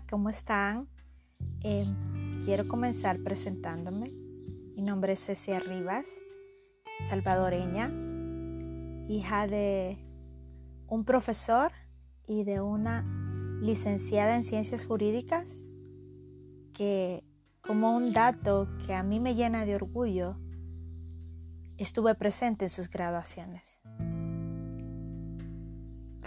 ¿cómo están? Eh, quiero comenzar presentándome. Mi nombre es Cecia Rivas, salvadoreña, hija de un profesor y de una licenciada en ciencias jurídicas que como un dato que a mí me llena de orgullo, estuve presente en sus graduaciones.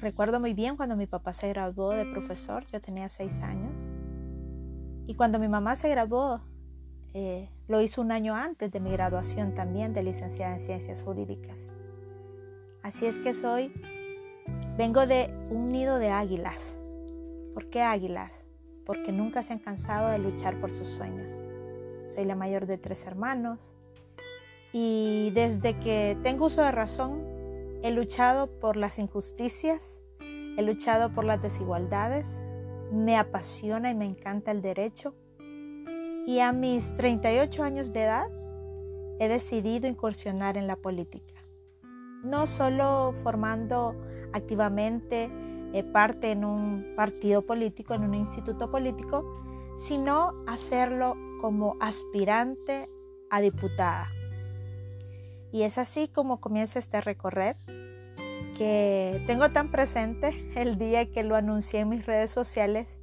Recuerdo muy bien cuando mi papá se graduó de profesor, yo tenía seis años. Y cuando mi mamá se graduó, eh, lo hizo un año antes de mi graduación también de licenciada en ciencias jurídicas. Así es que soy, vengo de un nido de águilas. ¿Por qué águilas? Porque nunca se han cansado de luchar por sus sueños. Soy la mayor de tres hermanos y desde que tengo uso de razón He luchado por las injusticias, he luchado por las desigualdades, me apasiona y me encanta el derecho. Y a mis 38 años de edad he decidido incursionar en la política. No solo formando activamente eh, parte en un partido político, en un instituto político, sino hacerlo como aspirante a diputada. Y es así como comienza este recorrer que tengo tan presente el día que lo anuncié en mis redes sociales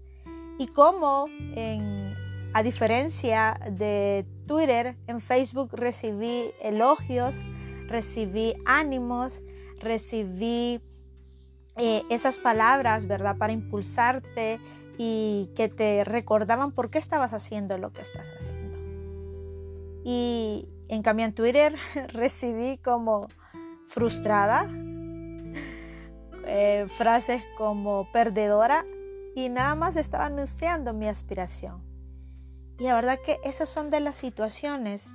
y cómo a diferencia de Twitter, en Facebook recibí elogios, recibí ánimos, recibí eh, esas palabras, ¿verdad? Para impulsarte y que te recordaban por qué estabas haciendo lo que estás haciendo. Y en cambio en Twitter recibí como frustrada, eh, frases como perdedora y nada más estaba anunciando mi aspiración. Y la verdad que esas son de las situaciones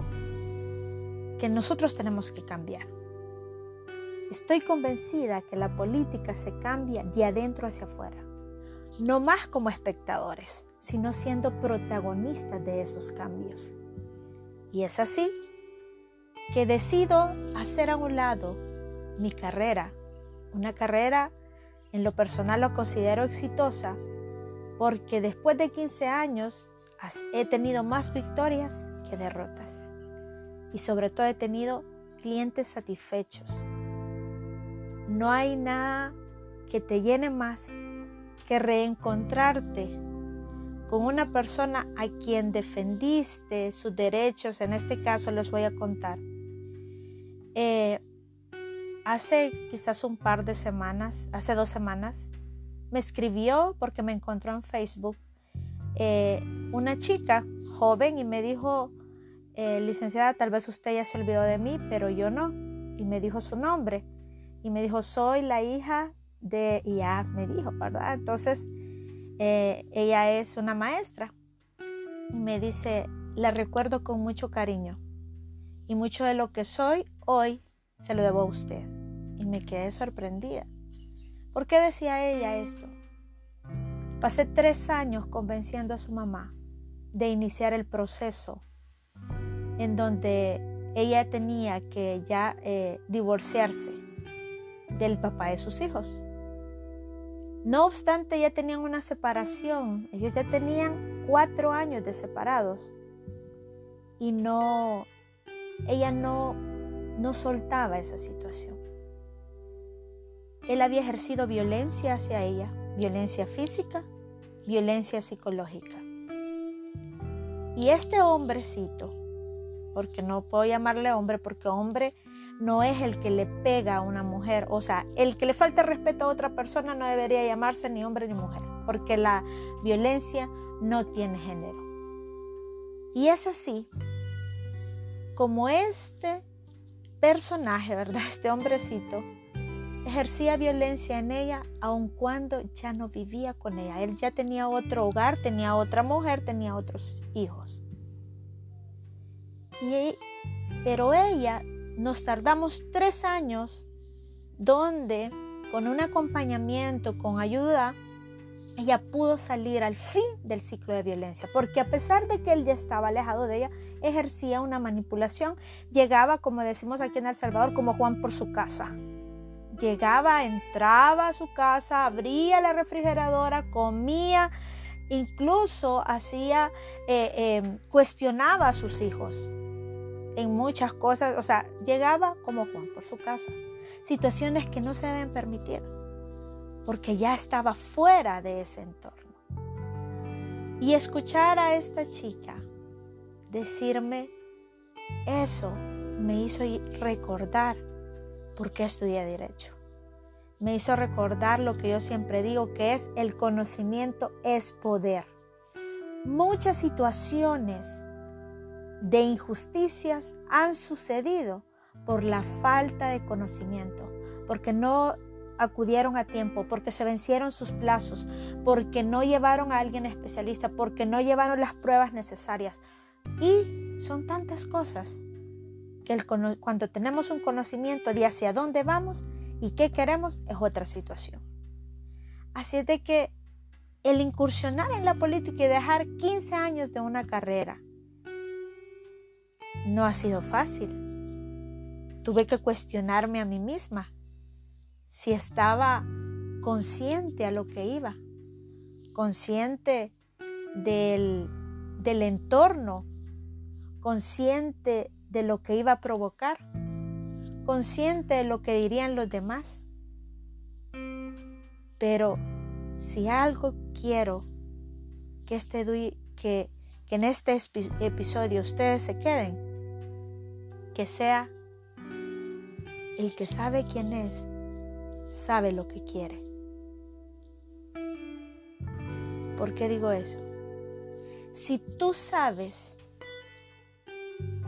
que nosotros tenemos que cambiar. Estoy convencida que la política se cambia de adentro hacia afuera, no más como espectadores, sino siendo protagonistas de esos cambios. Y es así que decido hacer a un lado mi carrera, una carrera en lo personal lo considero exitosa porque después de 15 años he tenido más victorias que derrotas y sobre todo he tenido clientes satisfechos. No hay nada que te llene más que reencontrarte con una persona a quien defendiste sus derechos, en este caso les voy a contar. Eh, hace quizás un par de semanas, hace dos semanas, me escribió porque me encontró en Facebook eh, una chica joven y me dijo, eh, licenciada, tal vez usted ya se olvidó de mí, pero yo no. Y me dijo su nombre. Y me dijo, soy la hija de, y ya me dijo, ¿verdad? Entonces, ella es una maestra. Y me dice, la recuerdo con mucho cariño y mucho de lo que soy hoy se lo debo a usted. Y me quedé sorprendida. ¿Por qué decía ella esto? Pasé tres años convenciendo a su mamá de iniciar el proceso en donde ella tenía que ya eh, divorciarse del papá de sus hijos. No obstante, ya tenían una separación. Ellos ya tenían cuatro años de separados. Y no, ella no, no soltaba esa situación. Él había ejercido violencia hacia ella, violencia física, violencia psicológica. Y este hombrecito, porque no puedo llamarle hombre, porque hombre no es el que le pega a una mujer, o sea, el que le falta respeto a otra persona no debería llamarse ni hombre ni mujer, porque la violencia no tiene género. Y es así como este personaje, ¿verdad? Este hombrecito ejercía violencia en ella aun cuando ya no vivía con ella. Él ya tenía otro hogar, tenía otra mujer, tenía otros hijos. Y, pero ella, nos tardamos tres años donde con un acompañamiento, con ayuda, ella pudo salir al fin del ciclo de violencia, porque a pesar de que él ya estaba alejado de ella, ejercía una manipulación, llegaba, como decimos aquí en El Salvador, como Juan por su casa. Llegaba, entraba a su casa, abría la refrigeradora, comía Incluso hacía, eh, em, cuestionaba a sus hijos en muchas cosas. O sea, llegaba como Juan por su casa. Situaciones que no se deben permitir porque ya estaba fuera de ese entorno. Y escuchar a esta chica decirme eso me hizo recordar por qué estudié derecho. Me hizo recordar lo que yo siempre digo, que es el conocimiento es poder. Muchas situaciones de injusticias han sucedido por la falta de conocimiento, porque no acudieron a tiempo, porque se vencieron sus plazos, porque no llevaron a alguien especialista, porque no llevaron las pruebas necesarias. Y son tantas cosas que cuando tenemos un conocimiento de hacia dónde vamos y qué queremos es otra situación. Así es de que el incursionar en la política y dejar 15 años de una carrera no ha sido fácil. Tuve que cuestionarme a mí misma si estaba consciente a lo que iba, consciente del, del entorno, consciente de lo que iba a provocar, consciente de lo que dirían los demás. Pero si algo quiero que, este, que, que en este episodio ustedes se queden, que sea el que sabe quién es sabe lo que quiere. ¿Por qué digo eso? Si tú sabes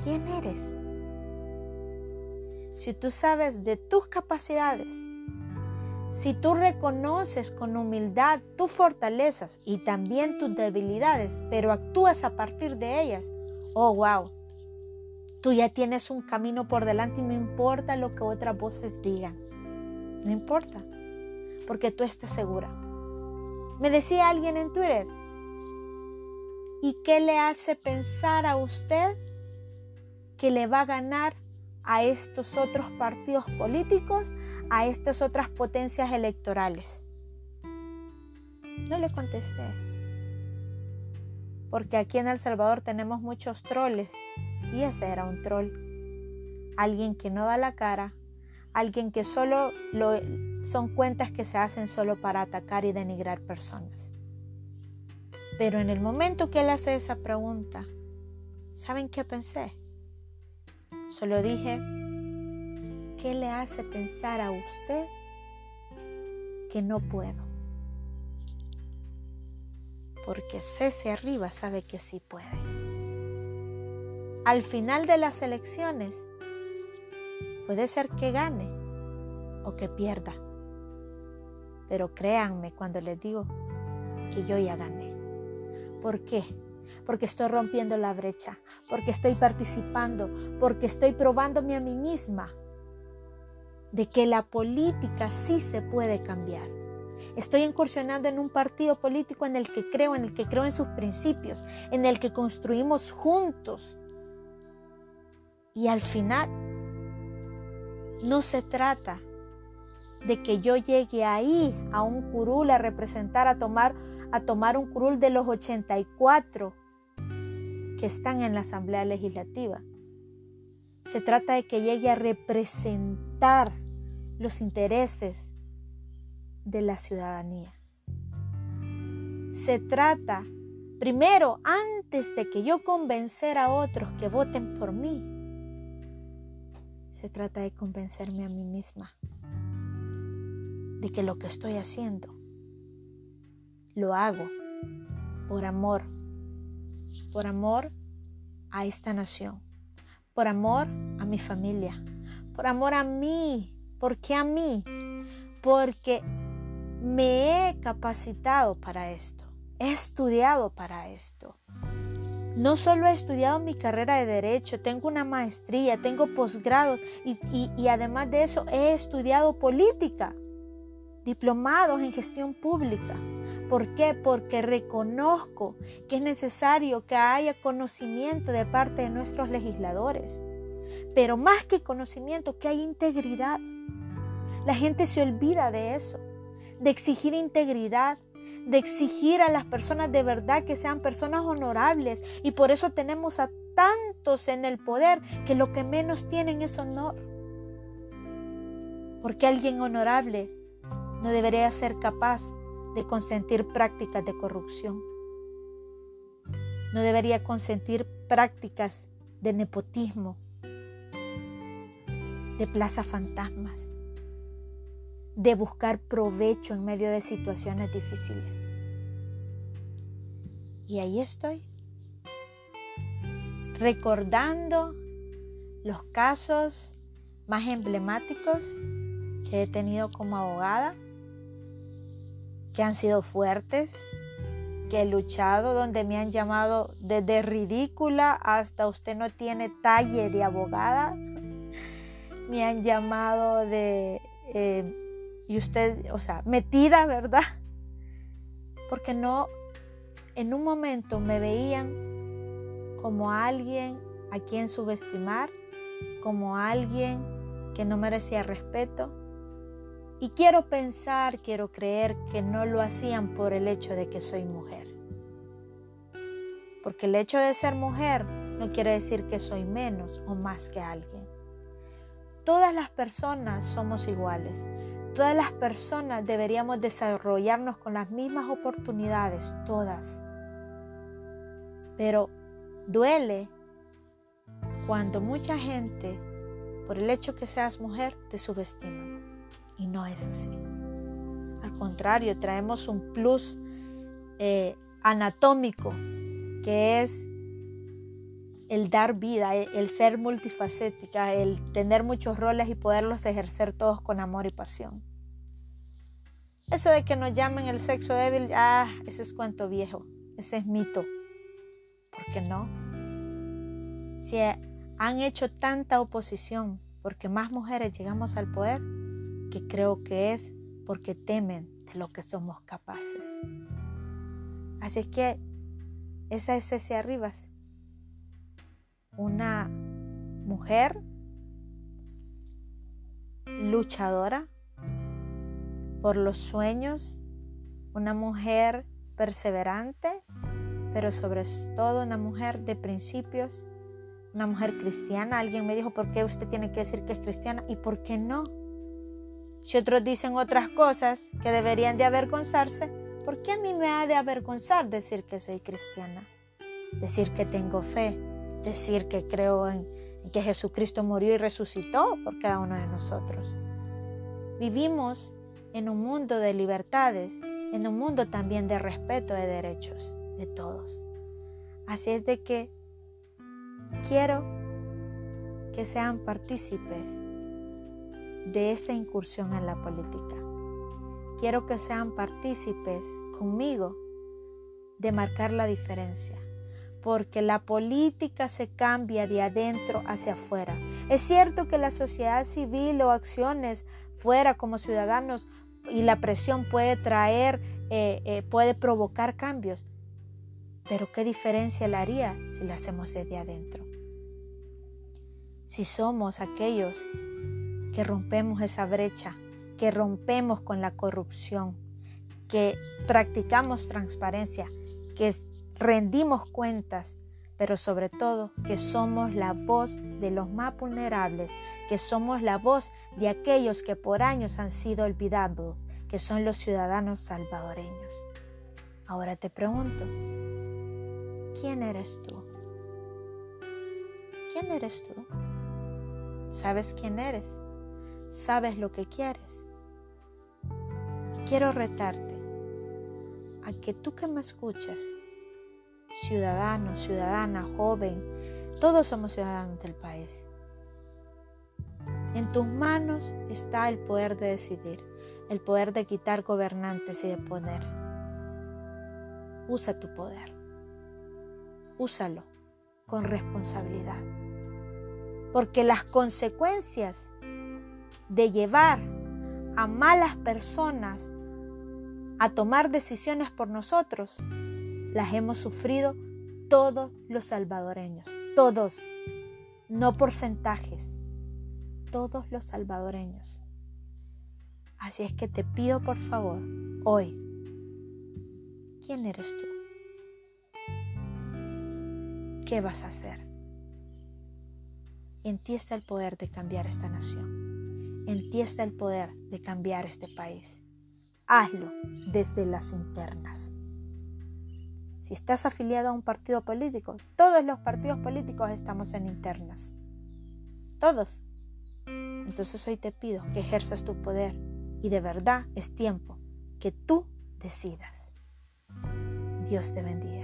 quién eres, si tú sabes de tus capacidades, si tú reconoces con humildad tus fortalezas y también tus debilidades, pero actúas a partir de ellas, oh wow, tú ya tienes un camino por delante y no importa lo que otras voces digan. No importa, porque tú estás segura. Me decía alguien en Twitter, ¿y qué le hace pensar a usted que le va a ganar a estos otros partidos políticos, a estas otras potencias electorales? No le contesté, porque aquí en El Salvador tenemos muchos troles y ese era un troll, alguien que no da la cara, alguien que solo lo, son cuentas que se hacen solo para atacar y denigrar personas. Pero en el momento que él hace esa pregunta, ¿saben qué pensé? Solo dije, ¿qué le hace pensar a usted que no puedo? Porque Cese arriba sabe que sí puede. Al final de las elecciones, Puede ser que gane o que pierda. Pero créanme cuando les digo que yo ya gané. ¿Por qué? Porque estoy rompiendo la brecha, porque estoy participando, porque estoy probándome a mí misma de que la política sí se puede cambiar. Estoy incursionando en un partido político en el que creo, en el que creo en sus principios, en el que construimos juntos. Y al final no se trata de que yo llegue ahí a un curul a representar, a tomar, a tomar un curul de los 84 que están en la Asamblea Legislativa. Se trata de que llegue a representar los intereses de la ciudadanía. Se trata, primero, antes de que yo convencer a otros que voten por mí, se trata de convencerme a mí misma de que lo que estoy haciendo lo hago por amor, por amor a esta nación, por amor a mi familia, por amor a mí. ¿Por qué a mí? Porque me he capacitado para esto, he estudiado para esto. No solo he estudiado mi carrera de derecho, tengo una maestría, tengo posgrados y, además de eso he estudiado política, diplomados en gestión pública. ¿Por qué? Porque reconozco que es necesario que haya conocimiento de parte de nuestros legisladores. Pero más que conocimiento, que hay integridad. La gente se olvida de eso, de exigir integridad, de exigir a las personas de verdad que sean personas honorables. Y por eso tenemos a tantos en el poder que lo que menos tienen es honor. Porque alguien honorable no debería ser capaz de consentir prácticas de corrupción. No debería consentir prácticas de nepotismo, de plazas fantasmas, de buscar provecho en medio de situaciones difíciles. Y ahí estoy, recordando los casos más emblemáticos que he tenido como abogada, que han sido fuertes, que he luchado, donde me han llamado desde ridícula hasta usted no tiene talle de abogada. Me han llamado de, eh, y usted, o sea, metida, ¿verdad? Porque no, en un momento me veían como alguien a quien subestimar, como alguien que no merecía respeto. Y quiero pensar, quiero creer que no lo hacían por el hecho de que soy mujer. Porque el hecho de ser mujer no quiere decir que soy menos o más que alguien. Todas las personas somos iguales. Todas las personas deberíamos desarrollarnos con las mismas oportunidades, todas. Pero duele cuando mucha gente, por el hecho que seas mujer, te subestima. Y no es así. Al contrario, traemos un plus eh, anatómico que es el dar vida, el ser multifacética, el tener muchos roles y poderlos ejercer todos con amor y pasión. Eso de que nos llamen el sexo débil, ah, ese es cuento viejo, ese es mito. ¿Por qué no? Si han hecho tanta oposición porque más mujeres llegamos al poder, que creo que es porque temen de lo que somos capaces. Así es que esa es Ceci Arribas, una mujer luchadora por los sueños, una mujer perseverante, pero sobre todo una mujer de principios, una mujer cristiana. Alguien me dijo, ¿por qué usted tiene que decir que es cristiana? ¿Y por qué no? Si otros dicen otras cosas que deberían de avergonzarse, ¿Por qué a mí me ha de avergonzar decir que soy cristiana? Decir que tengo fe, decir que creo en, que Jesucristo murió y resucitó por cada uno de nosotros. Vivimos en un mundo de libertades, en un mundo también de respeto de derechos de todos. Así es de que quiero que sean partícipes de esta incursión en la política. Quiero que sean partícipes conmigo de marcar la diferencia, porque la política se cambia de adentro hacia afuera. Es cierto que la sociedad civil o acciones fuera como ciudadanos y la presión puede traer, eh, eh, puede provocar cambios, pero ¿qué diferencia la haría si la hacemos desde adentro? Si somos aquellos que rompemos esa brecha que rompemos con la corrupción, que practicamos transparencia, que rendimos cuentas, pero sobre todo que somos la voz de los más vulnerables, que somos la voz de aquellos que por años han sido olvidados, que son los ciudadanos salvadoreños. Ahora te pregunto, ¿quién eres tú? ¿Quién eres tú? ¿Sabes quién eres? ¿Sabes lo que quieres? quiero retarte a que tú que me escuchas, ciudadano, ciudadana, joven, todos somos ciudadanos del país. En tus manos está el poder de decidir, el poder de quitar gobernantes y de poner. Usa tu poder. Úsalo con responsabilidad. Porque las consecuencias de llevar a malas personas a tomar decisiones por nosotros, las hemos sufrido todos los salvadoreños, todos, no porcentajes, todos los salvadoreños. Así es que te pido por favor, hoy, ¿quién eres tú? ¿Qué vas a hacer? En ti está el poder de cambiar esta nación. En el poder de cambiar este país. Hazlo desde las internas. Si estás afiliado a un partido político, todos los partidos políticos estamos en internas. Todos. Entonces hoy te pido que ejerzas tu poder y de verdad es tiempo que tú decidas. Dios te bendiga.